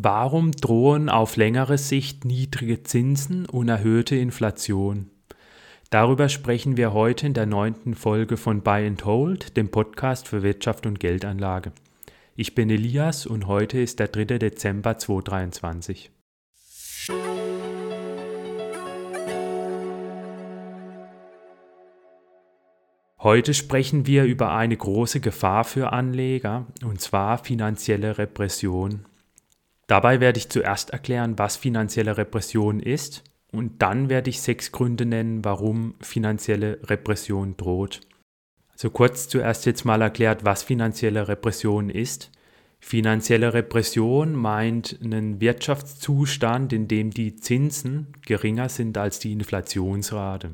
Warum drohen auf längere Sicht niedrige Zinsen und erhöhte Inflation? Darüber sprechen wir heute in der neunten Folge von Buy and Hold, dem Podcast für Wirtschaft und Geldanlage. Ich bin Elias und heute ist der 3. Dezember 2023. Heute sprechen wir über eine große Gefahr für Anleger, und zwar finanzielle Repression. Dabei werde ich zuerst erklären, was finanzielle Repression ist und dann werde ich sechs Gründe nennen, warum finanzielle Repression droht. Also kurz zuerst jetzt mal erklärt, was finanzielle Repression ist. Finanzielle Repression meint einen Wirtschaftszustand, in dem die Zinsen geringer sind als die Inflationsrate.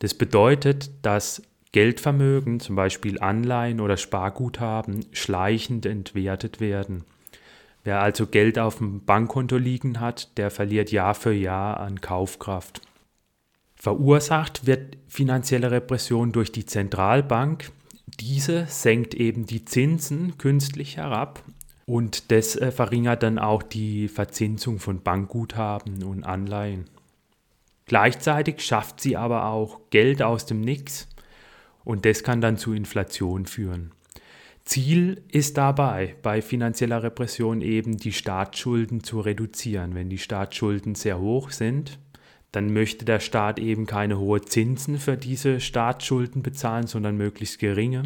Das bedeutet, dass Geldvermögen, zum Beispiel Anleihen oder Sparguthaben, schleichend entwertet werden. Wer also Geld auf dem Bankkonto liegen hat, der verliert Jahr für Jahr an Kaufkraft. Verursacht wird finanzielle Repression durch die Zentralbank. Diese senkt eben die Zinsen künstlich herab und das äh, verringert dann auch die Verzinsung von Bankguthaben und Anleihen. Gleichzeitig schafft sie aber auch Geld aus dem Nix und das kann dann zu Inflation führen. Ziel ist dabei bei finanzieller Repression eben die Staatsschulden zu reduzieren. Wenn die Staatsschulden sehr hoch sind, dann möchte der Staat eben keine hohen Zinsen für diese Staatsschulden bezahlen, sondern möglichst geringe.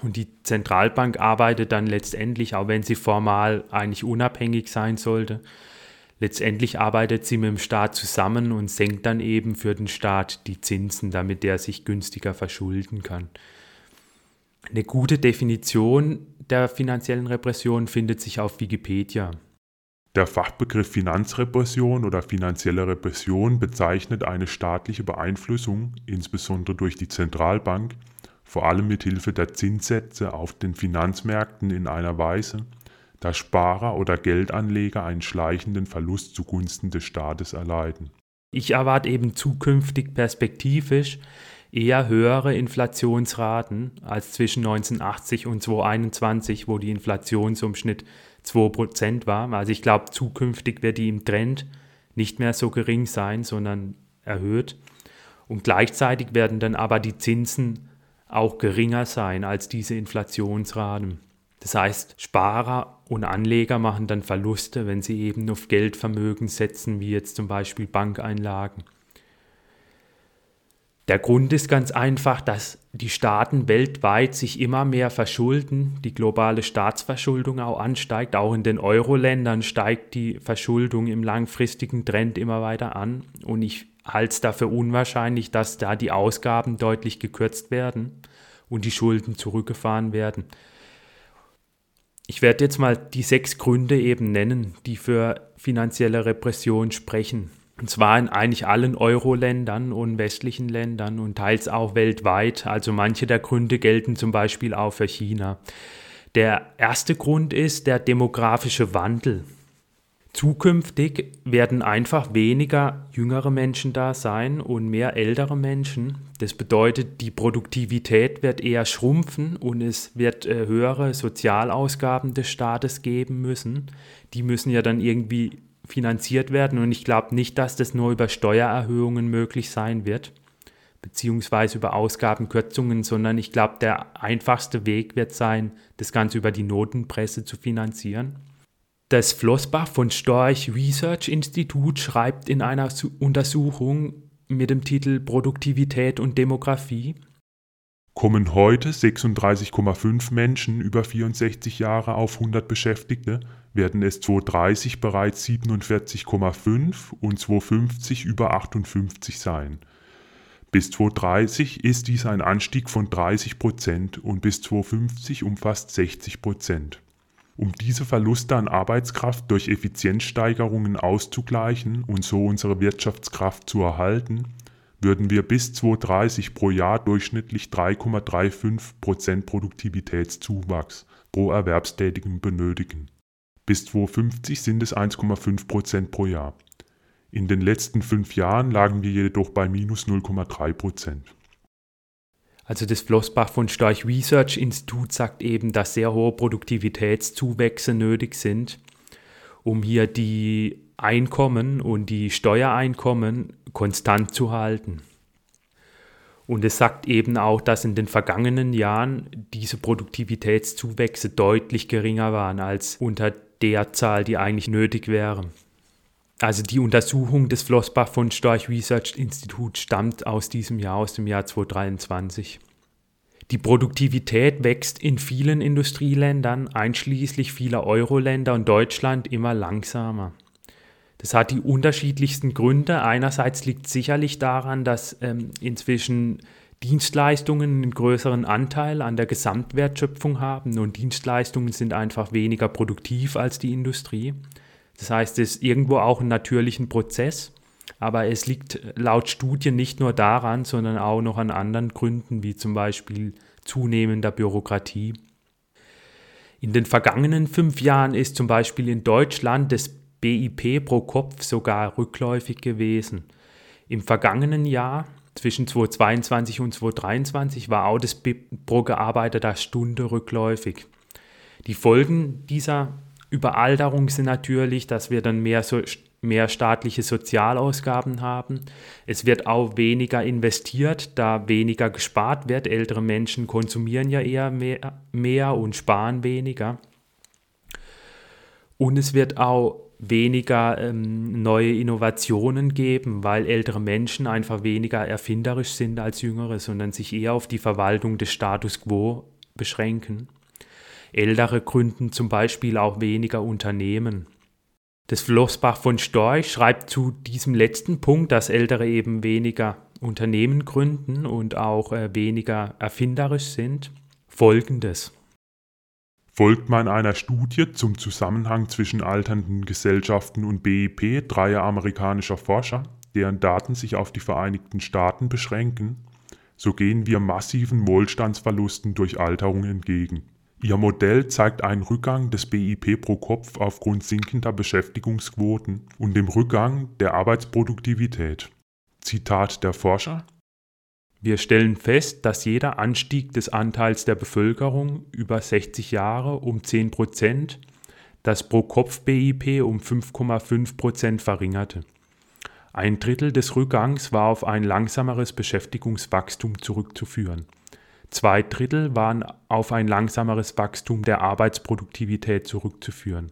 Und die Zentralbank arbeitet dann letztendlich, auch wenn sie formal eigentlich unabhängig sein sollte, letztendlich arbeitet sie mit dem Staat zusammen und senkt dann eben für den Staat die Zinsen, damit der sich günstiger verschulden kann. Eine gute Definition der finanziellen Repression findet sich auf Wikipedia. Der Fachbegriff Finanzrepression oder finanzielle Repression bezeichnet eine staatliche Beeinflussung, insbesondere durch die Zentralbank, vor allem mit Hilfe der Zinssätze auf den Finanzmärkten in einer Weise, dass Sparer oder Geldanleger einen schleichenden Verlust zugunsten des Staates erleiden. Ich erwarte eben zukünftig perspektivisch eher höhere Inflationsraten als zwischen 1980 und 2021, wo die Inflation so im Schnitt 2% war. Also ich glaube, zukünftig wird die im Trend nicht mehr so gering sein, sondern erhöht. Und gleichzeitig werden dann aber die Zinsen auch geringer sein als diese Inflationsraten. Das heißt, Sparer und Anleger machen dann Verluste, wenn sie eben auf Geldvermögen setzen, wie jetzt zum Beispiel Bankeinlagen. Der Grund ist ganz einfach, dass die Staaten weltweit sich immer mehr verschulden, die globale Staatsverschuldung auch ansteigt, auch in den Euro-Ländern steigt die Verschuldung im langfristigen Trend immer weiter an und ich halte es dafür unwahrscheinlich, dass da die Ausgaben deutlich gekürzt werden und die Schulden zurückgefahren werden. Ich werde jetzt mal die sechs Gründe eben nennen, die für finanzielle Repression sprechen. Und zwar in eigentlich allen Euro-Ländern und westlichen Ländern und teils auch weltweit. Also manche der Gründe gelten zum Beispiel auch für China. Der erste Grund ist der demografische Wandel. Zukünftig werden einfach weniger jüngere Menschen da sein und mehr ältere Menschen. Das bedeutet, die Produktivität wird eher schrumpfen und es wird äh, höhere Sozialausgaben des Staates geben müssen. Die müssen ja dann irgendwie finanziert werden. Und ich glaube nicht, dass das nur über Steuererhöhungen möglich sein wird, beziehungsweise über Ausgabenkürzungen, sondern ich glaube, der einfachste Weg wird sein, das Ganze über die Notenpresse zu finanzieren. Das Flossbach von Storch Research Institute schreibt in einer Untersuchung mit dem Titel Produktivität und Demografie, Kommen heute 36,5 Menschen über 64 Jahre auf 100 Beschäftigte, werden es 2030 bereits 47,5 und 2050 über 58 sein. Bis 2030 ist dies ein Anstieg von 30 Prozent und bis 2050 um fast 60 Prozent. Um diese Verluste an Arbeitskraft durch Effizienzsteigerungen auszugleichen und so unsere Wirtschaftskraft zu erhalten, würden wir bis 2030 pro Jahr durchschnittlich 3,35 Prozent Produktivitätszuwachs pro Erwerbstätigen benötigen. Bis 2050 sind es 1,5 Prozent pro Jahr. In den letzten fünf Jahren lagen wir jedoch bei minus 0,3 Prozent. Also das Flossbach von Storch Research Institut sagt eben, dass sehr hohe Produktivitätszuwächse nötig sind. um hier die Einkommen und die Steuereinkommen konstant zu halten. Und es sagt eben auch, dass in den vergangenen Jahren diese Produktivitätszuwächse deutlich geringer waren als unter der Zahl, die eigentlich nötig wäre. Also die Untersuchung des Flossbach von Storch Research Institute stammt aus diesem Jahr, aus dem Jahr 2023. Die Produktivität wächst in vielen Industrieländern, einschließlich vieler Euro-Länder und Deutschland, immer langsamer. Das hat die unterschiedlichsten Gründe. Einerseits liegt sicherlich daran, dass ähm, inzwischen Dienstleistungen einen größeren Anteil an der Gesamtwertschöpfung haben und Dienstleistungen sind einfach weniger produktiv als die Industrie. Das heißt, es ist irgendwo auch ein natürlicher Prozess, aber es liegt laut Studien nicht nur daran, sondern auch noch an anderen Gründen, wie zum Beispiel zunehmender Bürokratie. In den vergangenen fünf Jahren ist zum Beispiel in Deutschland das BIP pro Kopf sogar rückläufig gewesen. Im vergangenen Jahr, zwischen 2022 und 2023, war auch das BIP pro gearbeiteter Stunde rückläufig. Die Folgen dieser Überalterung sind natürlich, dass wir dann mehr, so, mehr staatliche Sozialausgaben haben. Es wird auch weniger investiert, da weniger gespart wird. Ältere Menschen konsumieren ja eher mehr, mehr und sparen weniger. Und es wird auch weniger ähm, neue Innovationen geben, weil ältere Menschen einfach weniger erfinderisch sind als jüngere, sondern sich eher auf die Verwaltung des Status quo beschränken. Ältere gründen zum Beispiel auch weniger Unternehmen. Das Flossbach von Storch schreibt zu diesem letzten Punkt, dass Ältere eben weniger Unternehmen gründen und auch äh, weniger erfinderisch sind, folgendes folgt man einer Studie zum Zusammenhang zwischen alternden Gesellschaften und BIP dreier amerikanischer Forscher, deren Daten sich auf die Vereinigten Staaten beschränken, so gehen wir massiven Wohlstandsverlusten durch Alterung entgegen. Ihr Modell zeigt einen Rückgang des BIP pro Kopf aufgrund sinkender Beschäftigungsquoten und dem Rückgang der Arbeitsproduktivität. Zitat der Forscher wir stellen fest, dass jeder Anstieg des Anteils der Bevölkerung über 60 Jahre um 10 Prozent das Pro-Kopf-BIP um 5,5 Prozent verringerte. Ein Drittel des Rückgangs war auf ein langsameres Beschäftigungswachstum zurückzuführen. Zwei Drittel waren auf ein langsameres Wachstum der Arbeitsproduktivität zurückzuführen.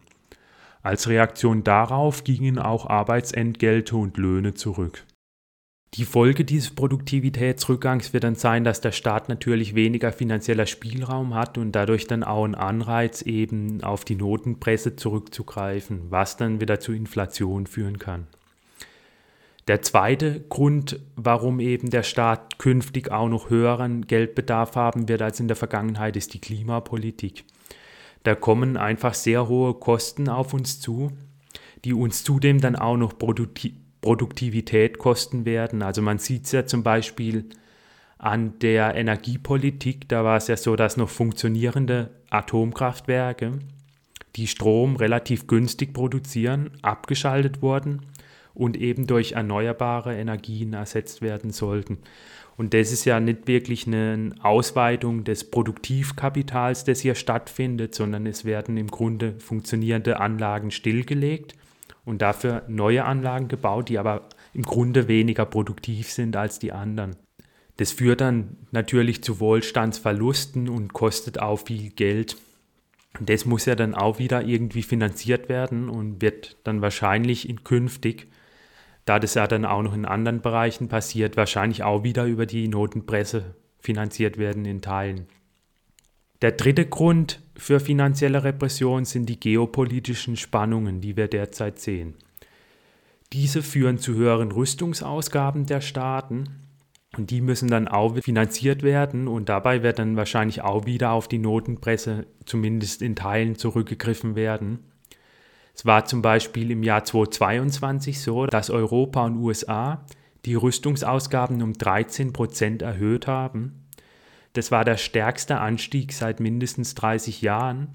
Als Reaktion darauf gingen auch Arbeitsentgelte und Löhne zurück. Die Folge dieses Produktivitätsrückgangs wird dann sein, dass der Staat natürlich weniger finanzieller Spielraum hat und dadurch dann auch ein Anreiz eben auf die Notenpresse zurückzugreifen, was dann wieder zu Inflation führen kann. Der zweite Grund, warum eben der Staat künftig auch noch höheren Geldbedarf haben wird als in der Vergangenheit, ist die Klimapolitik. Da kommen einfach sehr hohe Kosten auf uns zu, die uns zudem dann auch noch produktiv Produktivität kosten werden. Also man sieht es ja zum Beispiel an der Energiepolitik, da war es ja so, dass noch funktionierende Atomkraftwerke, die Strom relativ günstig produzieren, abgeschaltet wurden und eben durch erneuerbare Energien ersetzt werden sollten. Und das ist ja nicht wirklich eine Ausweitung des Produktivkapitals, das hier stattfindet, sondern es werden im Grunde funktionierende Anlagen stillgelegt und dafür neue Anlagen gebaut, die aber im Grunde weniger produktiv sind als die anderen. Das führt dann natürlich zu Wohlstandsverlusten und kostet auch viel Geld. Und das muss ja dann auch wieder irgendwie finanziert werden und wird dann wahrscheinlich in künftig, da das ja dann auch noch in anderen Bereichen passiert, wahrscheinlich auch wieder über die Notenpresse finanziert werden in Teilen. Der dritte Grund für finanzielle Repression sind die geopolitischen Spannungen, die wir derzeit sehen. Diese führen zu höheren Rüstungsausgaben der Staaten und die müssen dann auch finanziert werden und dabei wird dann wahrscheinlich auch wieder auf die Notenpresse zumindest in Teilen zurückgegriffen werden. Es war zum Beispiel im Jahr 2022 so, dass Europa und USA die Rüstungsausgaben um 13 Prozent erhöht haben das war der stärkste Anstieg seit mindestens 30 Jahren,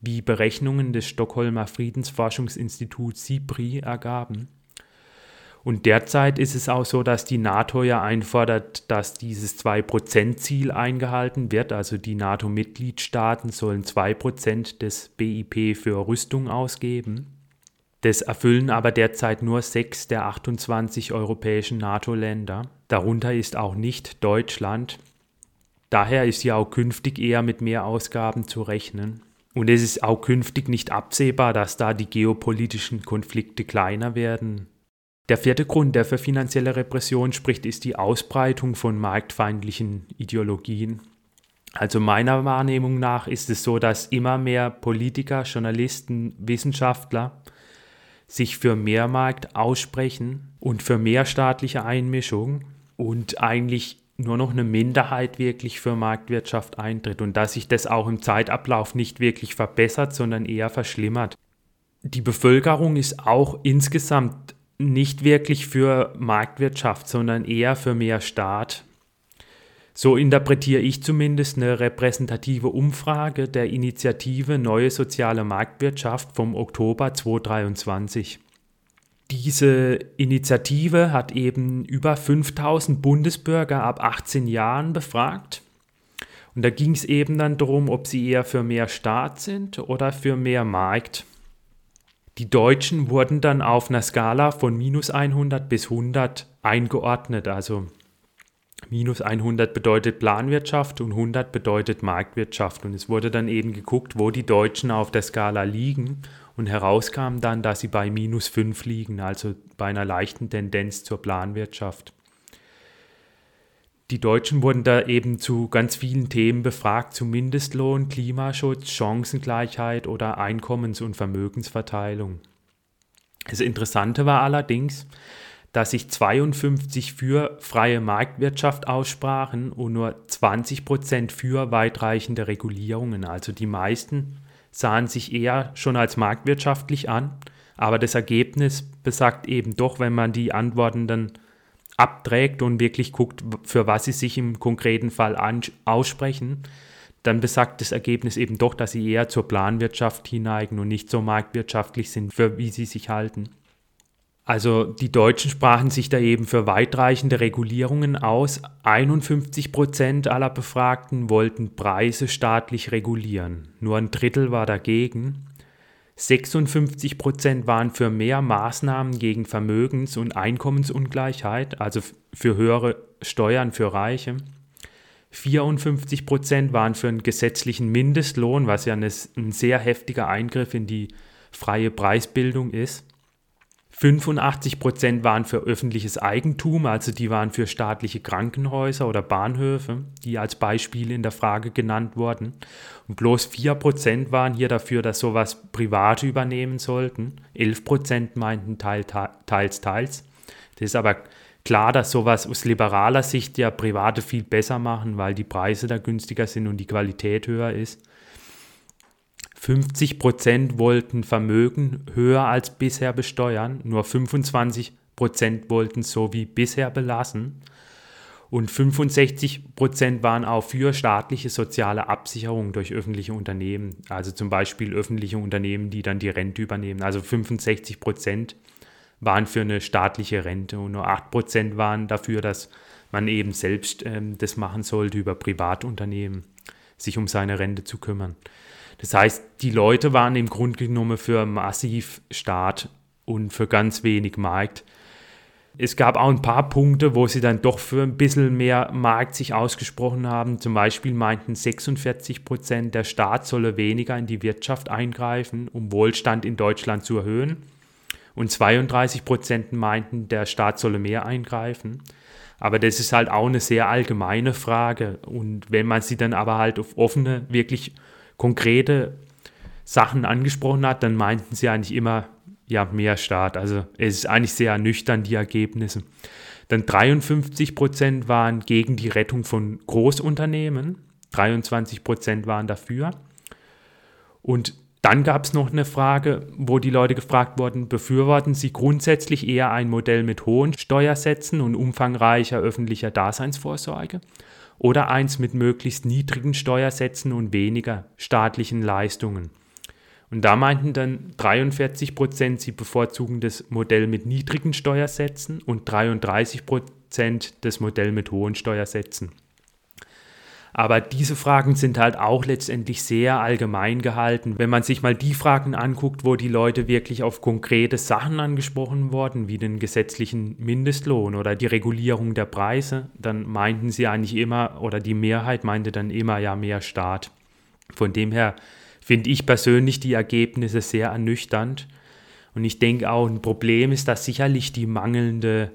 wie Berechnungen des Stockholmer Friedensforschungsinstituts SIPRI ergaben. Und derzeit ist es auch so, dass die NATO ja einfordert, dass dieses 2%-Ziel eingehalten wird. Also die NATO-Mitgliedstaaten sollen 2% des BIP für Rüstung ausgeben. Das erfüllen aber derzeit nur sechs der 28 europäischen NATO-Länder. Darunter ist auch nicht Deutschland. Daher ist ja auch künftig eher mit mehr Ausgaben zu rechnen. Und es ist auch künftig nicht absehbar, dass da die geopolitischen Konflikte kleiner werden. Der vierte Grund, der für finanzielle Repression spricht, ist die Ausbreitung von marktfeindlichen Ideologien. Also meiner Wahrnehmung nach ist es so, dass immer mehr Politiker, Journalisten, Wissenschaftler sich für mehr Markt aussprechen und für mehr staatliche Einmischung und eigentlich nur noch eine Minderheit wirklich für Marktwirtschaft eintritt und dass sich das auch im Zeitablauf nicht wirklich verbessert, sondern eher verschlimmert. Die Bevölkerung ist auch insgesamt nicht wirklich für Marktwirtschaft, sondern eher für mehr Staat. So interpretiere ich zumindest eine repräsentative Umfrage der Initiative Neue Soziale Marktwirtschaft vom Oktober 2023. Diese Initiative hat eben über 5000 Bundesbürger ab 18 Jahren befragt. Und da ging es eben dann darum, ob sie eher für mehr Staat sind oder für mehr Markt. Die Deutschen wurden dann auf einer Skala von minus 100 bis 100 eingeordnet. Also minus 100 bedeutet Planwirtschaft und 100 bedeutet Marktwirtschaft. Und es wurde dann eben geguckt, wo die Deutschen auf der Skala liegen. Und herauskam dann, dass sie bei minus 5 liegen, also bei einer leichten Tendenz zur Planwirtschaft die Deutschen wurden da eben zu ganz vielen Themen befragt, zu Mindestlohn, Klimaschutz, Chancengleichheit oder Einkommens- und Vermögensverteilung. Das Interessante war allerdings, dass sich 52 für freie Marktwirtschaft aussprachen und nur 20 Prozent für weitreichende Regulierungen. Also die meisten sahen sich eher schon als marktwirtschaftlich an, aber das Ergebnis besagt eben doch, wenn man die Antworten dann abträgt und wirklich guckt, für was sie sich im konkreten Fall aussprechen, dann besagt das Ergebnis eben doch, dass sie eher zur Planwirtschaft hineigen und nicht so marktwirtschaftlich sind, für wie sie sich halten. Also die Deutschen sprachen sich da eben für weitreichende Regulierungen aus. 51 Prozent aller Befragten wollten Preise staatlich regulieren. Nur ein Drittel war dagegen. 56 Prozent waren für mehr Maßnahmen gegen Vermögens- und Einkommensungleichheit, also für höhere Steuern für Reiche. 54 Prozent waren für einen gesetzlichen Mindestlohn, was ja ein sehr heftiger Eingriff in die freie Preisbildung ist. 85 Prozent waren für öffentliches Eigentum, also die waren für staatliche Krankenhäuser oder Bahnhöfe, die als Beispiel in der Frage genannt wurden. Und bloß 4 Prozent waren hier dafür, dass sowas Private übernehmen sollten. 11 Prozent meinten teils, teils, teils. Das ist aber klar, dass sowas aus liberaler Sicht ja Private viel besser machen, weil die Preise da günstiger sind und die Qualität höher ist. 50 Prozent wollten Vermögen höher als bisher besteuern, nur 25 Prozent wollten so wie bisher belassen und 65 Prozent waren auch für staatliche soziale Absicherung durch öffentliche Unternehmen, also zum Beispiel öffentliche Unternehmen, die dann die Rente übernehmen. Also 65 Prozent waren für eine staatliche Rente und nur 8 Prozent waren dafür, dass man eben selbst ähm, das machen sollte über Privatunternehmen, sich um seine Rente zu kümmern. Das heißt, die Leute waren im Grunde genommen für massiv Staat und für ganz wenig Markt. Es gab auch ein paar Punkte, wo sie dann doch für ein bisschen mehr Markt sich ausgesprochen haben. Zum Beispiel meinten 46 Prozent, der Staat solle weniger in die Wirtschaft eingreifen, um Wohlstand in Deutschland zu erhöhen. Und 32 Prozent meinten, der Staat solle mehr eingreifen. Aber das ist halt auch eine sehr allgemeine Frage. Und wenn man sie dann aber halt auf offene, wirklich konkrete Sachen angesprochen hat, dann meinten sie eigentlich immer, ja, mehr Staat. Also es ist eigentlich sehr nüchtern, die Ergebnisse. Dann 53 Prozent waren gegen die Rettung von Großunternehmen, 23 Prozent waren dafür. Und dann gab es noch eine Frage, wo die Leute gefragt wurden, befürworten sie grundsätzlich eher ein Modell mit hohen Steuersätzen und umfangreicher öffentlicher Daseinsvorsorge oder eins mit möglichst niedrigen Steuersätzen und weniger staatlichen Leistungen. Und da meinten dann 43 Prozent, sie bevorzugen das Modell mit niedrigen Steuersätzen und 33 Prozent das Modell mit hohen Steuersätzen. Aber diese Fragen sind halt auch letztendlich sehr allgemein gehalten. Wenn man sich mal die Fragen anguckt, wo die Leute wirklich auf konkrete Sachen angesprochen wurden, wie den gesetzlichen Mindestlohn oder die Regulierung der Preise, dann meinten sie eigentlich immer, oder die Mehrheit meinte dann immer, ja, mehr Staat. Von dem her finde ich persönlich die Ergebnisse sehr ernüchternd. Und ich denke auch, ein Problem ist da sicherlich die mangelnde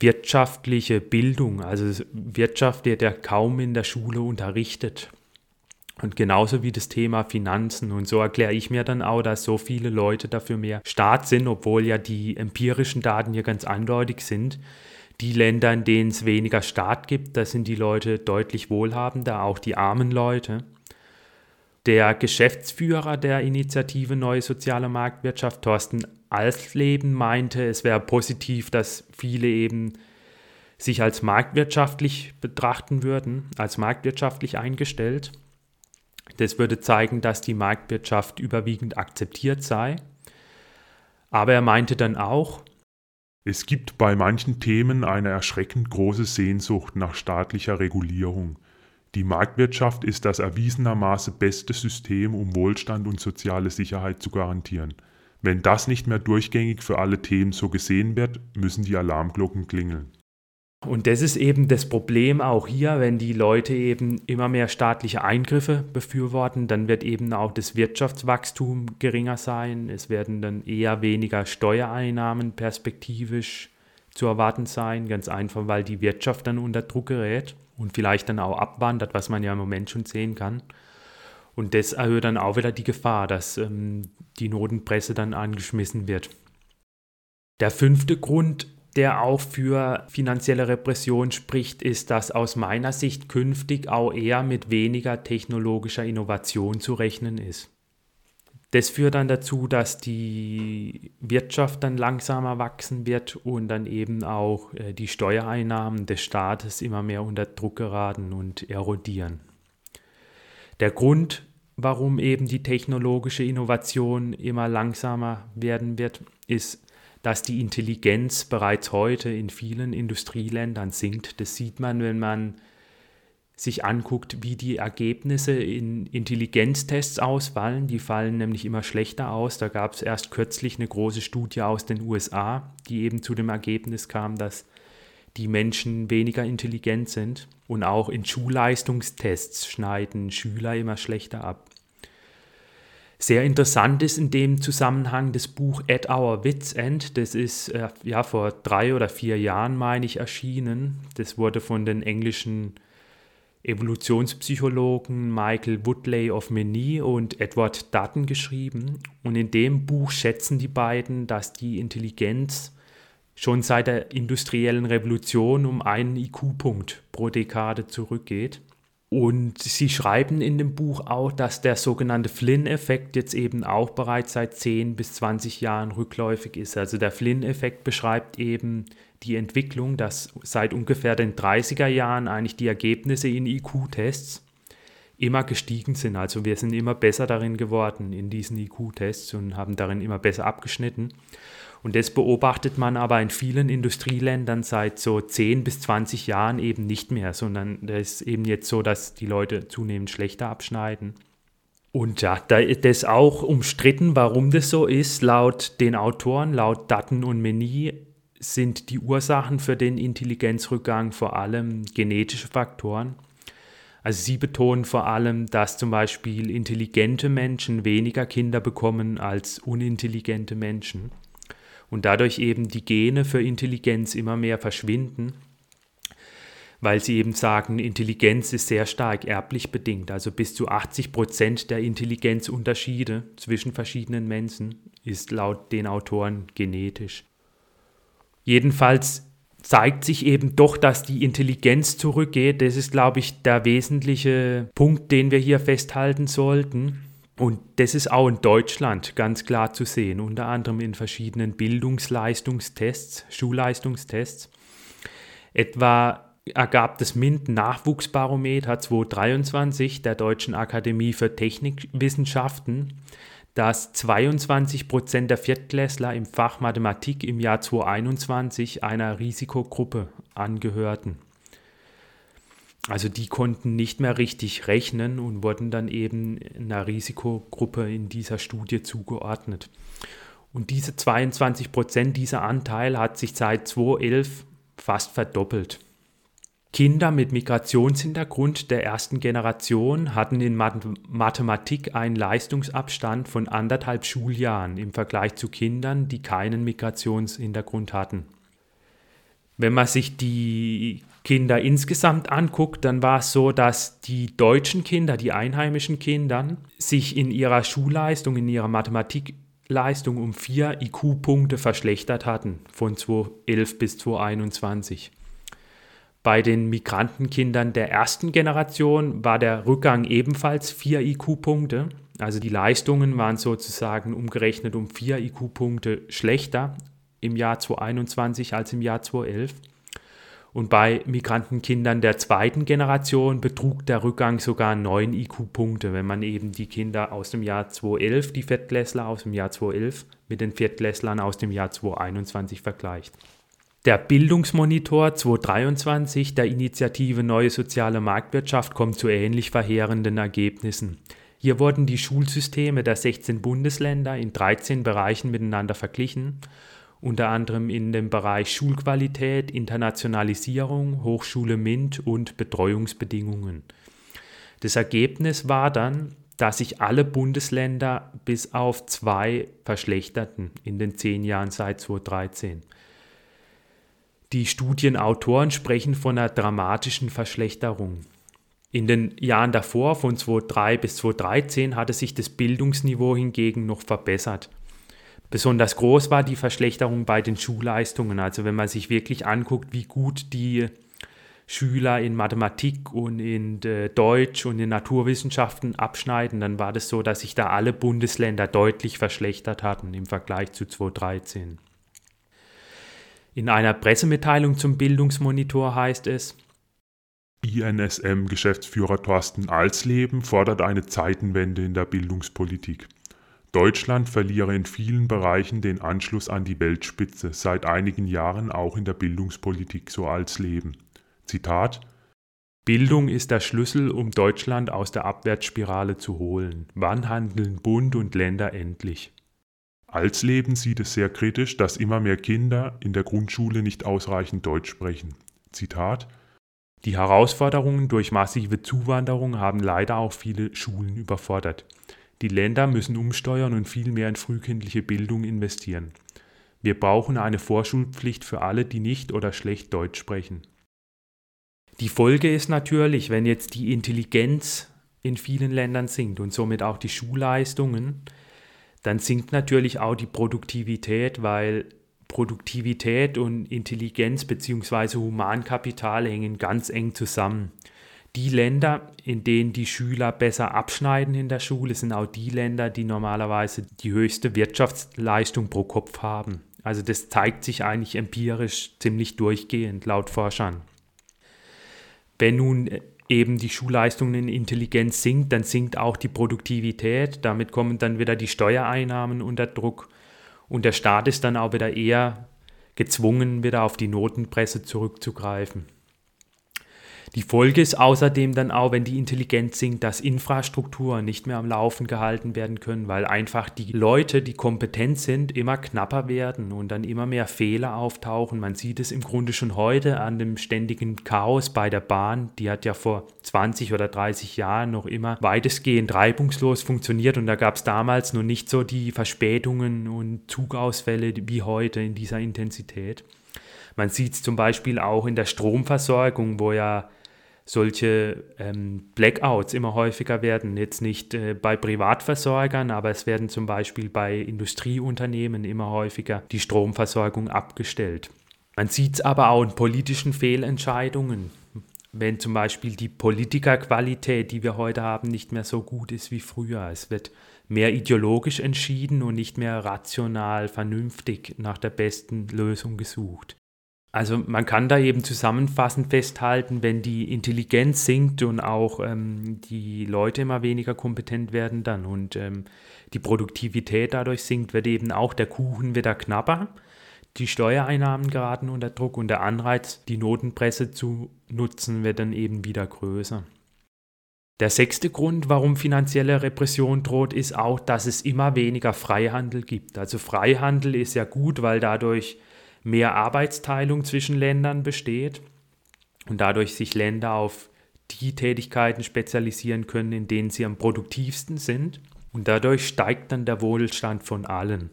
wirtschaftliche Bildung. Also Wirtschaft wird ja kaum in der Schule unterrichtet. Und genauso wie das Thema Finanzen. Und so erkläre ich mir dann auch, dass so viele Leute dafür mehr Staat sind, obwohl ja die empirischen Daten hier ganz eindeutig sind. Die Länder, in denen es weniger Staat gibt, da sind die Leute deutlich wohlhabender, auch die armen Leute. Der Geschäftsführer der Initiative Neue Soziale Marktwirtschaft, Thorsten Alsleben, meinte, es wäre positiv, dass viele eben sich als marktwirtschaftlich betrachten würden, als marktwirtschaftlich eingestellt. Das würde zeigen, dass die Marktwirtschaft überwiegend akzeptiert sei. Aber er meinte dann auch, es gibt bei manchen Themen eine erschreckend große Sehnsucht nach staatlicher Regulierung. Die Marktwirtschaft ist das erwiesenermaßen beste System, um Wohlstand und soziale Sicherheit zu garantieren. Wenn das nicht mehr durchgängig für alle Themen so gesehen wird, müssen die Alarmglocken klingeln. Und das ist eben das Problem auch hier, wenn die Leute eben immer mehr staatliche Eingriffe befürworten, dann wird eben auch das Wirtschaftswachstum geringer sein. Es werden dann eher weniger Steuereinnahmen perspektivisch zu erwarten sein, ganz einfach, weil die Wirtschaft dann unter Druck gerät und vielleicht dann auch abwandert, was man ja im Moment schon sehen kann. Und das erhöht dann auch wieder die Gefahr, dass ähm, die Notenpresse dann angeschmissen wird. Der fünfte Grund, der auch für finanzielle Repression spricht, ist, dass aus meiner Sicht künftig auch eher mit weniger technologischer Innovation zu rechnen ist. Das führt dann dazu, dass die Wirtschaft dann langsamer wachsen wird und dann eben auch äh, die Steuereinnahmen des Staates immer mehr unter Druck geraten und erodieren. Der Grund, warum eben die technologische Innovation immer langsamer werden wird, ist, dass die Intelligenz bereits heute in vielen Industrieländern sinkt. Das sieht man, wenn man sich anguckt, wie die Ergebnisse in Intelligenztests ausfallen. Die fallen nämlich immer schlechter aus. Da gab es erst kürzlich eine große Studie aus den USA, die eben zu dem Ergebnis kam, dass die Menschen weniger intelligent sind. Und auch in Schulleistungstests schneiden Schüler immer schlechter ab. Sehr interessant ist in dem Zusammenhang das Buch At Our Wits End. Das ist äh, ja vor drei oder vier Jahren, meine ich, erschienen. Das wurde von den englischen Evolutionspsychologen Michael Woodley of Meny und Edward Dutton geschrieben. Und in dem Buch schätzen die beiden, dass die Intelligenz schon seit der industriellen Revolution um einen IQ-Punkt pro Dekade zurückgeht. Und sie schreiben in dem Buch auch, dass der sogenannte Flynn-Effekt jetzt eben auch bereits seit 10 bis 20 Jahren rückläufig ist. Also der Flynn-Effekt beschreibt eben die Entwicklung, dass seit ungefähr den 30er Jahren eigentlich die Ergebnisse in IQ-Tests immer gestiegen sind. Also wir sind immer besser darin geworden in diesen IQ-Tests und haben darin immer besser abgeschnitten. Und das beobachtet man aber in vielen Industrieländern seit so 10 bis 20 Jahren eben nicht mehr, sondern das ist eben jetzt so, dass die Leute zunehmend schlechter abschneiden. Und ja, da ist auch umstritten, warum das so ist. Laut den Autoren, laut Dutton und Meny, sind die Ursachen für den Intelligenzrückgang vor allem genetische Faktoren. Also sie betonen vor allem, dass zum Beispiel intelligente Menschen weniger Kinder bekommen als unintelligente Menschen und dadurch eben die Gene für Intelligenz immer mehr verschwinden, weil sie eben sagen, Intelligenz ist sehr stark erblich bedingt. Also bis zu 80 Prozent der Intelligenzunterschiede zwischen verschiedenen Menschen ist laut den Autoren genetisch. Jedenfalls zeigt sich eben doch, dass die Intelligenz zurückgeht. Das ist, glaube ich, der wesentliche Punkt, den wir hier festhalten sollten. Und das ist auch in Deutschland ganz klar zu sehen, unter anderem in verschiedenen Bildungsleistungstests, Schulleistungstests. Etwa ergab das MINT-Nachwuchsbarometer 2023 der Deutschen Akademie für Technikwissenschaften, dass 22 Prozent der Viertklässler im Fach Mathematik im Jahr 2021 einer Risikogruppe angehörten. Also die konnten nicht mehr richtig rechnen und wurden dann eben einer Risikogruppe in dieser Studie zugeordnet. Und diese 22 Prozent, dieser Anteil hat sich seit 2011 fast verdoppelt. Kinder mit Migrationshintergrund der ersten Generation hatten in Mathematik einen Leistungsabstand von anderthalb Schuljahren im Vergleich zu Kindern, die keinen Migrationshintergrund hatten. Wenn man sich die Kinder insgesamt anguckt, dann war es so, dass die deutschen Kinder, die einheimischen Kinder, sich in ihrer Schulleistung, in ihrer Mathematikleistung um vier IQ-Punkte verschlechtert hatten, von 2011 bis 2021. Bei den Migrantenkindern der ersten Generation war der Rückgang ebenfalls vier IQ-Punkte. Also die Leistungen waren sozusagen umgerechnet um vier IQ-Punkte schlechter im Jahr 2021 als im Jahr 2011. Und bei Migrantenkindern der zweiten Generation betrug der Rückgang sogar 9 IQ-Punkte, wenn man eben die Kinder aus dem Jahr 2011, die Viertklässler aus dem Jahr 2011, mit den Viertklässlern aus dem Jahr 2021 vergleicht. Der Bildungsmonitor 2023 der Initiative Neue Soziale Marktwirtschaft kommt zu ähnlich verheerenden Ergebnissen. Hier wurden die Schulsysteme der 16 Bundesländer in 13 Bereichen miteinander verglichen unter anderem in dem Bereich Schulqualität, Internationalisierung, Hochschule MINT und Betreuungsbedingungen. Das Ergebnis war dann, dass sich alle Bundesländer bis auf zwei verschlechterten in den zehn Jahren seit 2013. Die Studienautoren sprechen von einer dramatischen Verschlechterung. In den Jahren davor, von 2003 bis 2013, hatte sich das Bildungsniveau hingegen noch verbessert. Besonders groß war die Verschlechterung bei den Schulleistungen. Also wenn man sich wirklich anguckt, wie gut die Schüler in Mathematik und in äh, Deutsch und in Naturwissenschaften abschneiden, dann war das so, dass sich da alle Bundesländer deutlich verschlechtert hatten im Vergleich zu 2013. In einer Pressemitteilung zum Bildungsmonitor heißt es, INSM-Geschäftsführer Thorsten Alsleben fordert eine Zeitenwende in der Bildungspolitik. Deutschland verliere in vielen Bereichen den Anschluss an die Weltspitze, seit einigen Jahren auch in der Bildungspolitik so als Leben. Zitat Bildung ist der Schlüssel, um Deutschland aus der Abwärtsspirale zu holen. Wann handeln Bund und Länder endlich? Als Leben sieht es sehr kritisch, dass immer mehr Kinder in der Grundschule nicht ausreichend Deutsch sprechen. Zitat Die Herausforderungen durch massive Zuwanderung haben leider auch viele Schulen überfordert. Die Länder müssen umsteuern und viel mehr in frühkindliche Bildung investieren. Wir brauchen eine Vorschulpflicht für alle, die nicht oder schlecht Deutsch sprechen. Die Folge ist natürlich, wenn jetzt die Intelligenz in vielen Ländern sinkt und somit auch die Schulleistungen, dann sinkt natürlich auch die Produktivität, weil Produktivität und Intelligenz bzw. Humankapital hängen ganz eng zusammen die Länder, in denen die Schüler besser abschneiden in der Schule, sind auch die Länder, die normalerweise die höchste Wirtschaftsleistung pro Kopf haben. Also das zeigt sich eigentlich empirisch ziemlich durchgehend laut Forschern. Wenn nun eben die Schulleistung in Intelligenz sinkt, dann sinkt auch die Produktivität. Damit kommen dann wieder die Steuereinnahmen unter Druck und der Staat ist dann auch wieder eher gezwungen, wieder auf die Notenpresse zurückzugreifen. Die Folge ist außerdem dann auch, wenn die Intelligenz sinkt, dass Infrastrukturen nicht mehr am Laufen gehalten werden können, weil einfach die Leute, die kompetent sind, immer knapper werden und dann immer mehr Fehler auftauchen. Man sieht es im Grunde schon heute an dem ständigen Chaos bei der Bahn. Die hat ja vor 20 oder 30 Jahren noch immer weitestgehend reibungslos funktioniert und da gab es damals noch nicht so die Verspätungen und Zugausfälle wie heute in dieser Intensität. Man sieht es zum Beispiel auch in der Stromversorgung, wo ja solche ähm, Blackouts immer häufiger werden. Jetzt nicht äh, bei Privatversorgern, aber es werden zum Beispiel bei Industrieunternehmen immer häufiger die Stromversorgung abgestellt. Man sieht es aber auch in politischen Fehlentscheidungen. Wenn zum Beispiel die Politikerqualität, die wir heute haben, nicht mehr so gut ist wie früher. Es wird mehr ideologisch entschieden und nicht mehr rational, vernünftig nach der besten Lösung gesucht. Also man kann da eben zusammenfassend festhalten, wenn die Intelligenz sinkt und auch ähm, die Leute immer weniger kompetent werden dann und ähm, die Produktivität dadurch sinkt, wird eben auch der Kuchen wieder knapper. Die Steuereinnahmen geraten unter Druck und der Anreiz, die Notenpresse zu nutzen, wird dann eben wieder größer. Der sechste Grund, warum finanzielle Repression droht, ist auch, dass es immer weniger Freihandel gibt. Also Freihandel ist ja gut, weil dadurch mehr Arbeitsteilung zwischen Ländern besteht und dadurch sich Länder auf die Tätigkeiten spezialisieren können, in denen sie am produktivsten sind. Und dadurch steigt dann der Wohlstand von allen.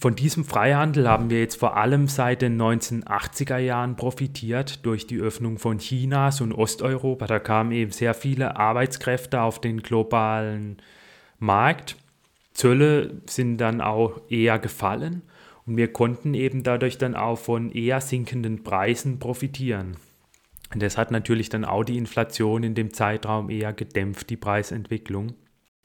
Von diesem Freihandel haben wir jetzt vor allem seit den 1980er Jahren profitiert durch die Öffnung von Chinas und Osteuropa. Da kamen eben sehr viele Arbeitskräfte auf den globalen Markt. Zölle sind dann auch eher gefallen und wir konnten eben dadurch dann auch von eher sinkenden Preisen profitieren. Und das hat natürlich dann auch die Inflation in dem Zeitraum eher gedämpft, die Preisentwicklung.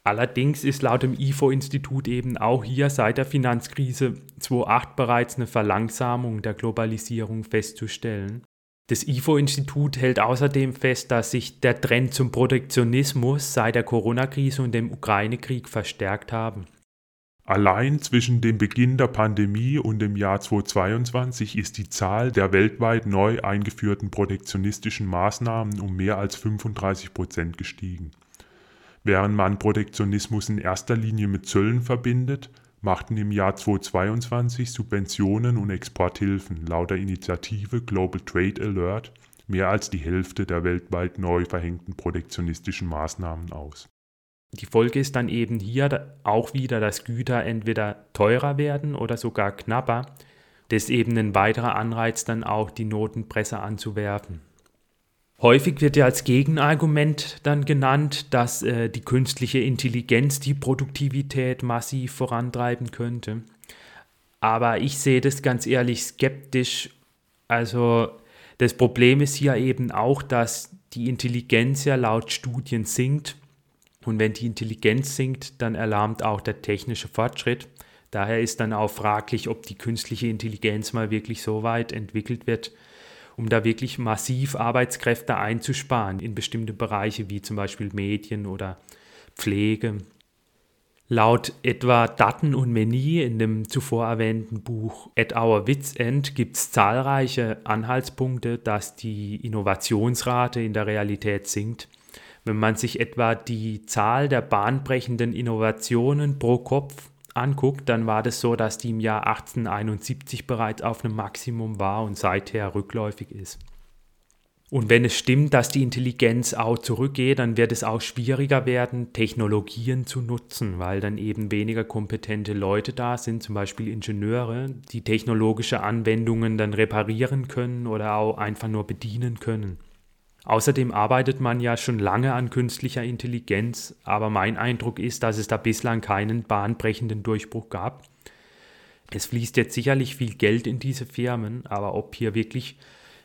Allerdings ist laut dem IFO-Institut eben auch hier seit der Finanzkrise 2008 bereits eine Verlangsamung der Globalisierung festzustellen. Das IFO-Institut hält außerdem fest, dass sich der Trend zum Protektionismus seit der Corona-Krise und dem Ukraine-Krieg verstärkt haben. Allein zwischen dem Beginn der Pandemie und dem Jahr 2022 ist die Zahl der weltweit neu eingeführten protektionistischen Maßnahmen um mehr als 35 Prozent gestiegen. Während man Protektionismus in erster Linie mit Zöllen verbindet, machten im Jahr 2022 Subventionen und Exporthilfen laut der Initiative Global Trade Alert mehr als die Hälfte der weltweit neu verhängten protektionistischen Maßnahmen aus. Die Folge ist dann eben hier auch wieder, dass Güter entweder teurer werden oder sogar knapper. Das ist eben ein weiterer Anreiz, dann auch die Notenpresse anzuwerfen. Häufig wird ja als Gegenargument dann genannt, dass äh, die künstliche Intelligenz die Produktivität massiv vorantreiben könnte. Aber ich sehe das ganz ehrlich skeptisch. Also das Problem ist hier eben auch, dass die Intelligenz ja laut Studien sinkt. Und wenn die Intelligenz sinkt, dann erlahmt auch der technische Fortschritt. Daher ist dann auch fraglich, ob die künstliche Intelligenz mal wirklich so weit entwickelt wird, um da wirklich massiv Arbeitskräfte einzusparen in bestimmte Bereiche wie zum Beispiel Medien oder Pflege. Laut etwa Daten und Meni in dem zuvor erwähnten Buch At Our Wits End gibt es zahlreiche Anhaltspunkte, dass die Innovationsrate in der Realität sinkt. Wenn man sich etwa die Zahl der bahnbrechenden Innovationen pro Kopf anguckt, dann war das so, dass die im Jahr 1871 bereits auf einem Maximum war und seither rückläufig ist. Und wenn es stimmt, dass die Intelligenz auch zurückgeht, dann wird es auch schwieriger werden, Technologien zu nutzen, weil dann eben weniger kompetente Leute da sind, zum Beispiel Ingenieure, die technologische Anwendungen dann reparieren können oder auch einfach nur bedienen können. Außerdem arbeitet man ja schon lange an künstlicher Intelligenz, aber mein Eindruck ist, dass es da bislang keinen bahnbrechenden Durchbruch gab. Es fließt jetzt sicherlich viel Geld in diese Firmen, aber ob hier wirklich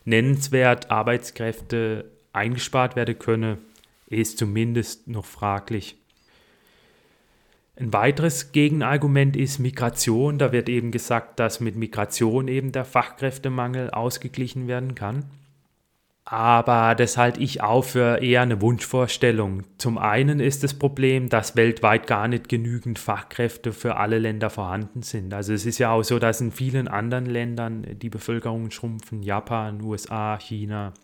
nennenswert Arbeitskräfte eingespart werden können, ist zumindest noch fraglich. Ein weiteres Gegenargument ist Migration. Da wird eben gesagt, dass mit Migration eben der Fachkräftemangel ausgeglichen werden kann. Aber das halte ich auch für eher eine Wunschvorstellung. Zum einen ist das Problem, dass weltweit gar nicht genügend Fachkräfte für alle Länder vorhanden sind. Also es ist ja auch so, dass in vielen anderen Ländern die Bevölkerung schrumpfen, Japan, USA, China,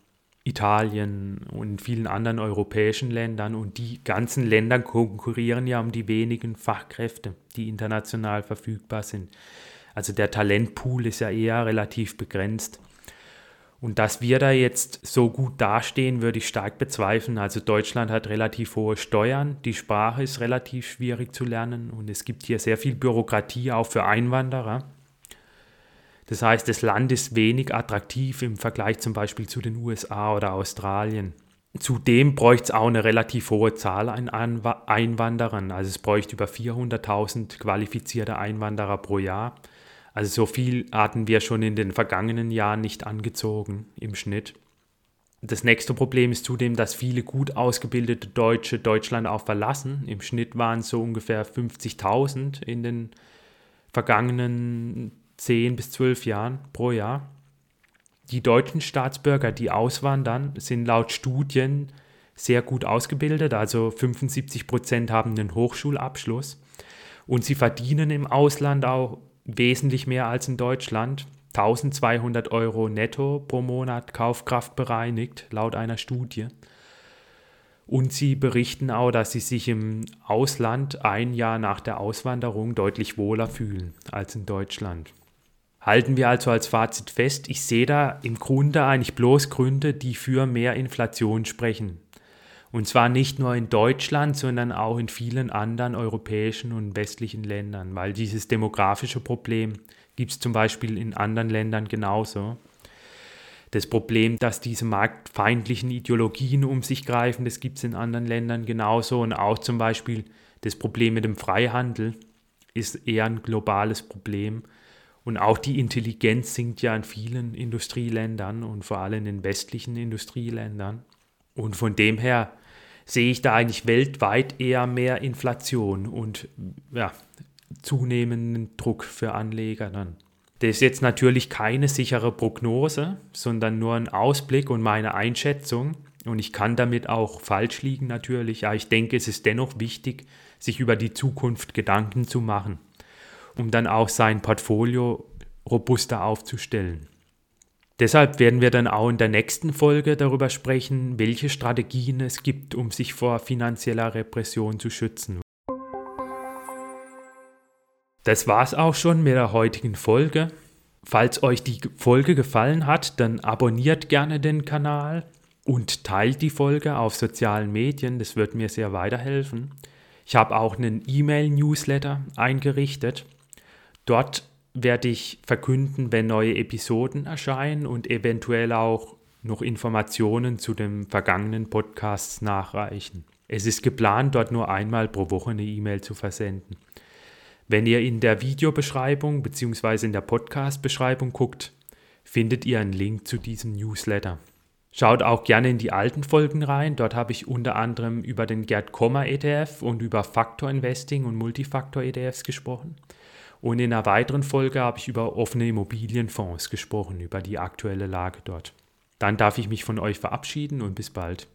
Italien und vielen anderen europäischen Ländern. Und die ganzen Länder konkurrieren ja um die wenigen Fachkräfte, die international verfügbar sind. Also der Talentpool ist ja eher relativ begrenzt. Und dass wir da jetzt so gut dastehen, würde ich stark bezweifeln. Also Deutschland hat relativ hohe Steuern, die Sprache ist relativ schwierig zu lernen und es gibt hier sehr viel Bürokratie auch für Einwanderer. Das heißt, das Land ist wenig attraktiv im Vergleich zum Beispiel zu den USA oder Australien. Zudem bräuchte es auch eine relativ hohe Zahl an Einwanderern. Also es bräuchte über 400.000 qualifizierte Einwanderer pro Jahr. Also so viel hatten wir schon in den vergangenen Jahren nicht angezogen im Schnitt. Das nächste Problem ist zudem, dass viele gut ausgebildete Deutsche Deutschland auch verlassen. Im Schnitt waren es so ungefähr 50.000 in den vergangenen 10 bis 12 Jahren pro Jahr. Die deutschen Staatsbürger, die auswandern, sind laut Studien sehr gut ausgebildet, also 75 Prozent haben einen Hochschulabschluss und sie verdienen im Ausland auch wesentlich mehr als in Deutschland. 1200 Euro netto pro Monat Kaufkraft bereinigt, laut einer Studie. Und sie berichten auch, dass sie sich im Ausland ein Jahr nach der Auswanderung deutlich wohler fühlen als in Deutschland. Halten wir also als Fazit fest, ich sehe da im Grunde eigentlich bloß Gründe, die für mehr Inflation sprechen. Und zwar nicht nur in Deutschland, sondern auch in vielen anderen europäischen und westlichen Ländern, weil dieses demografische Problem gibt es zum Beispiel in anderen Ländern genauso. Das Problem, dass diese marktfeindlichen Ideologien um sich greifen, das gibt es in anderen Ländern genauso. Und auch zum Beispiel das Problem mit dem Freihandel ist eher ein globales Problem. Und auch die Intelligenz sinkt ja in vielen Industrieländern und vor allem in westlichen Industrieländern. Und von dem her sehe ich da eigentlich weltweit eher mehr Inflation und ja, zunehmenden Druck für Anleger dann. Das ist jetzt natürlich keine sichere Prognose, sondern nur ein Ausblick und meine Einschätzung. Und ich kann damit auch falsch liegen natürlich, aber ich denke, es ist dennoch wichtig, sich über die Zukunft Gedanken zu machen, um dann auch sein Portfolio robuster aufzustellen. Deshalb werden wir dann auch in der nächsten Folge darüber sprechen, welche Strategien es gibt, um sich vor finanzieller Repression zu schützen. Das war's auch schon mit der heutigen Folge. Falls euch die Folge gefallen hat, dann abonniert gerne den Kanal und teilt die Folge auf sozialen Medien, das wird mir sehr weiterhelfen. Ich habe auch einen E-Mail-Newsletter eingerichtet. Dort werde ich verkünden, wenn neue Episoden erscheinen und eventuell auch noch Informationen zu den vergangenen Podcasts nachreichen. Es ist geplant, dort nur einmal pro Woche eine E-Mail zu versenden. Wenn ihr in der Videobeschreibung bzw. in der Podcast-Beschreibung guckt, findet ihr einen Link zu diesem Newsletter. Schaut auch gerne in die alten Folgen rein. Dort habe ich unter anderem über den Gerd Kommer ETF und über Faktor Investing und Multifaktor ETFs gesprochen. Und in einer weiteren Folge habe ich über offene Immobilienfonds gesprochen, über die aktuelle Lage dort. Dann darf ich mich von euch verabschieden und bis bald.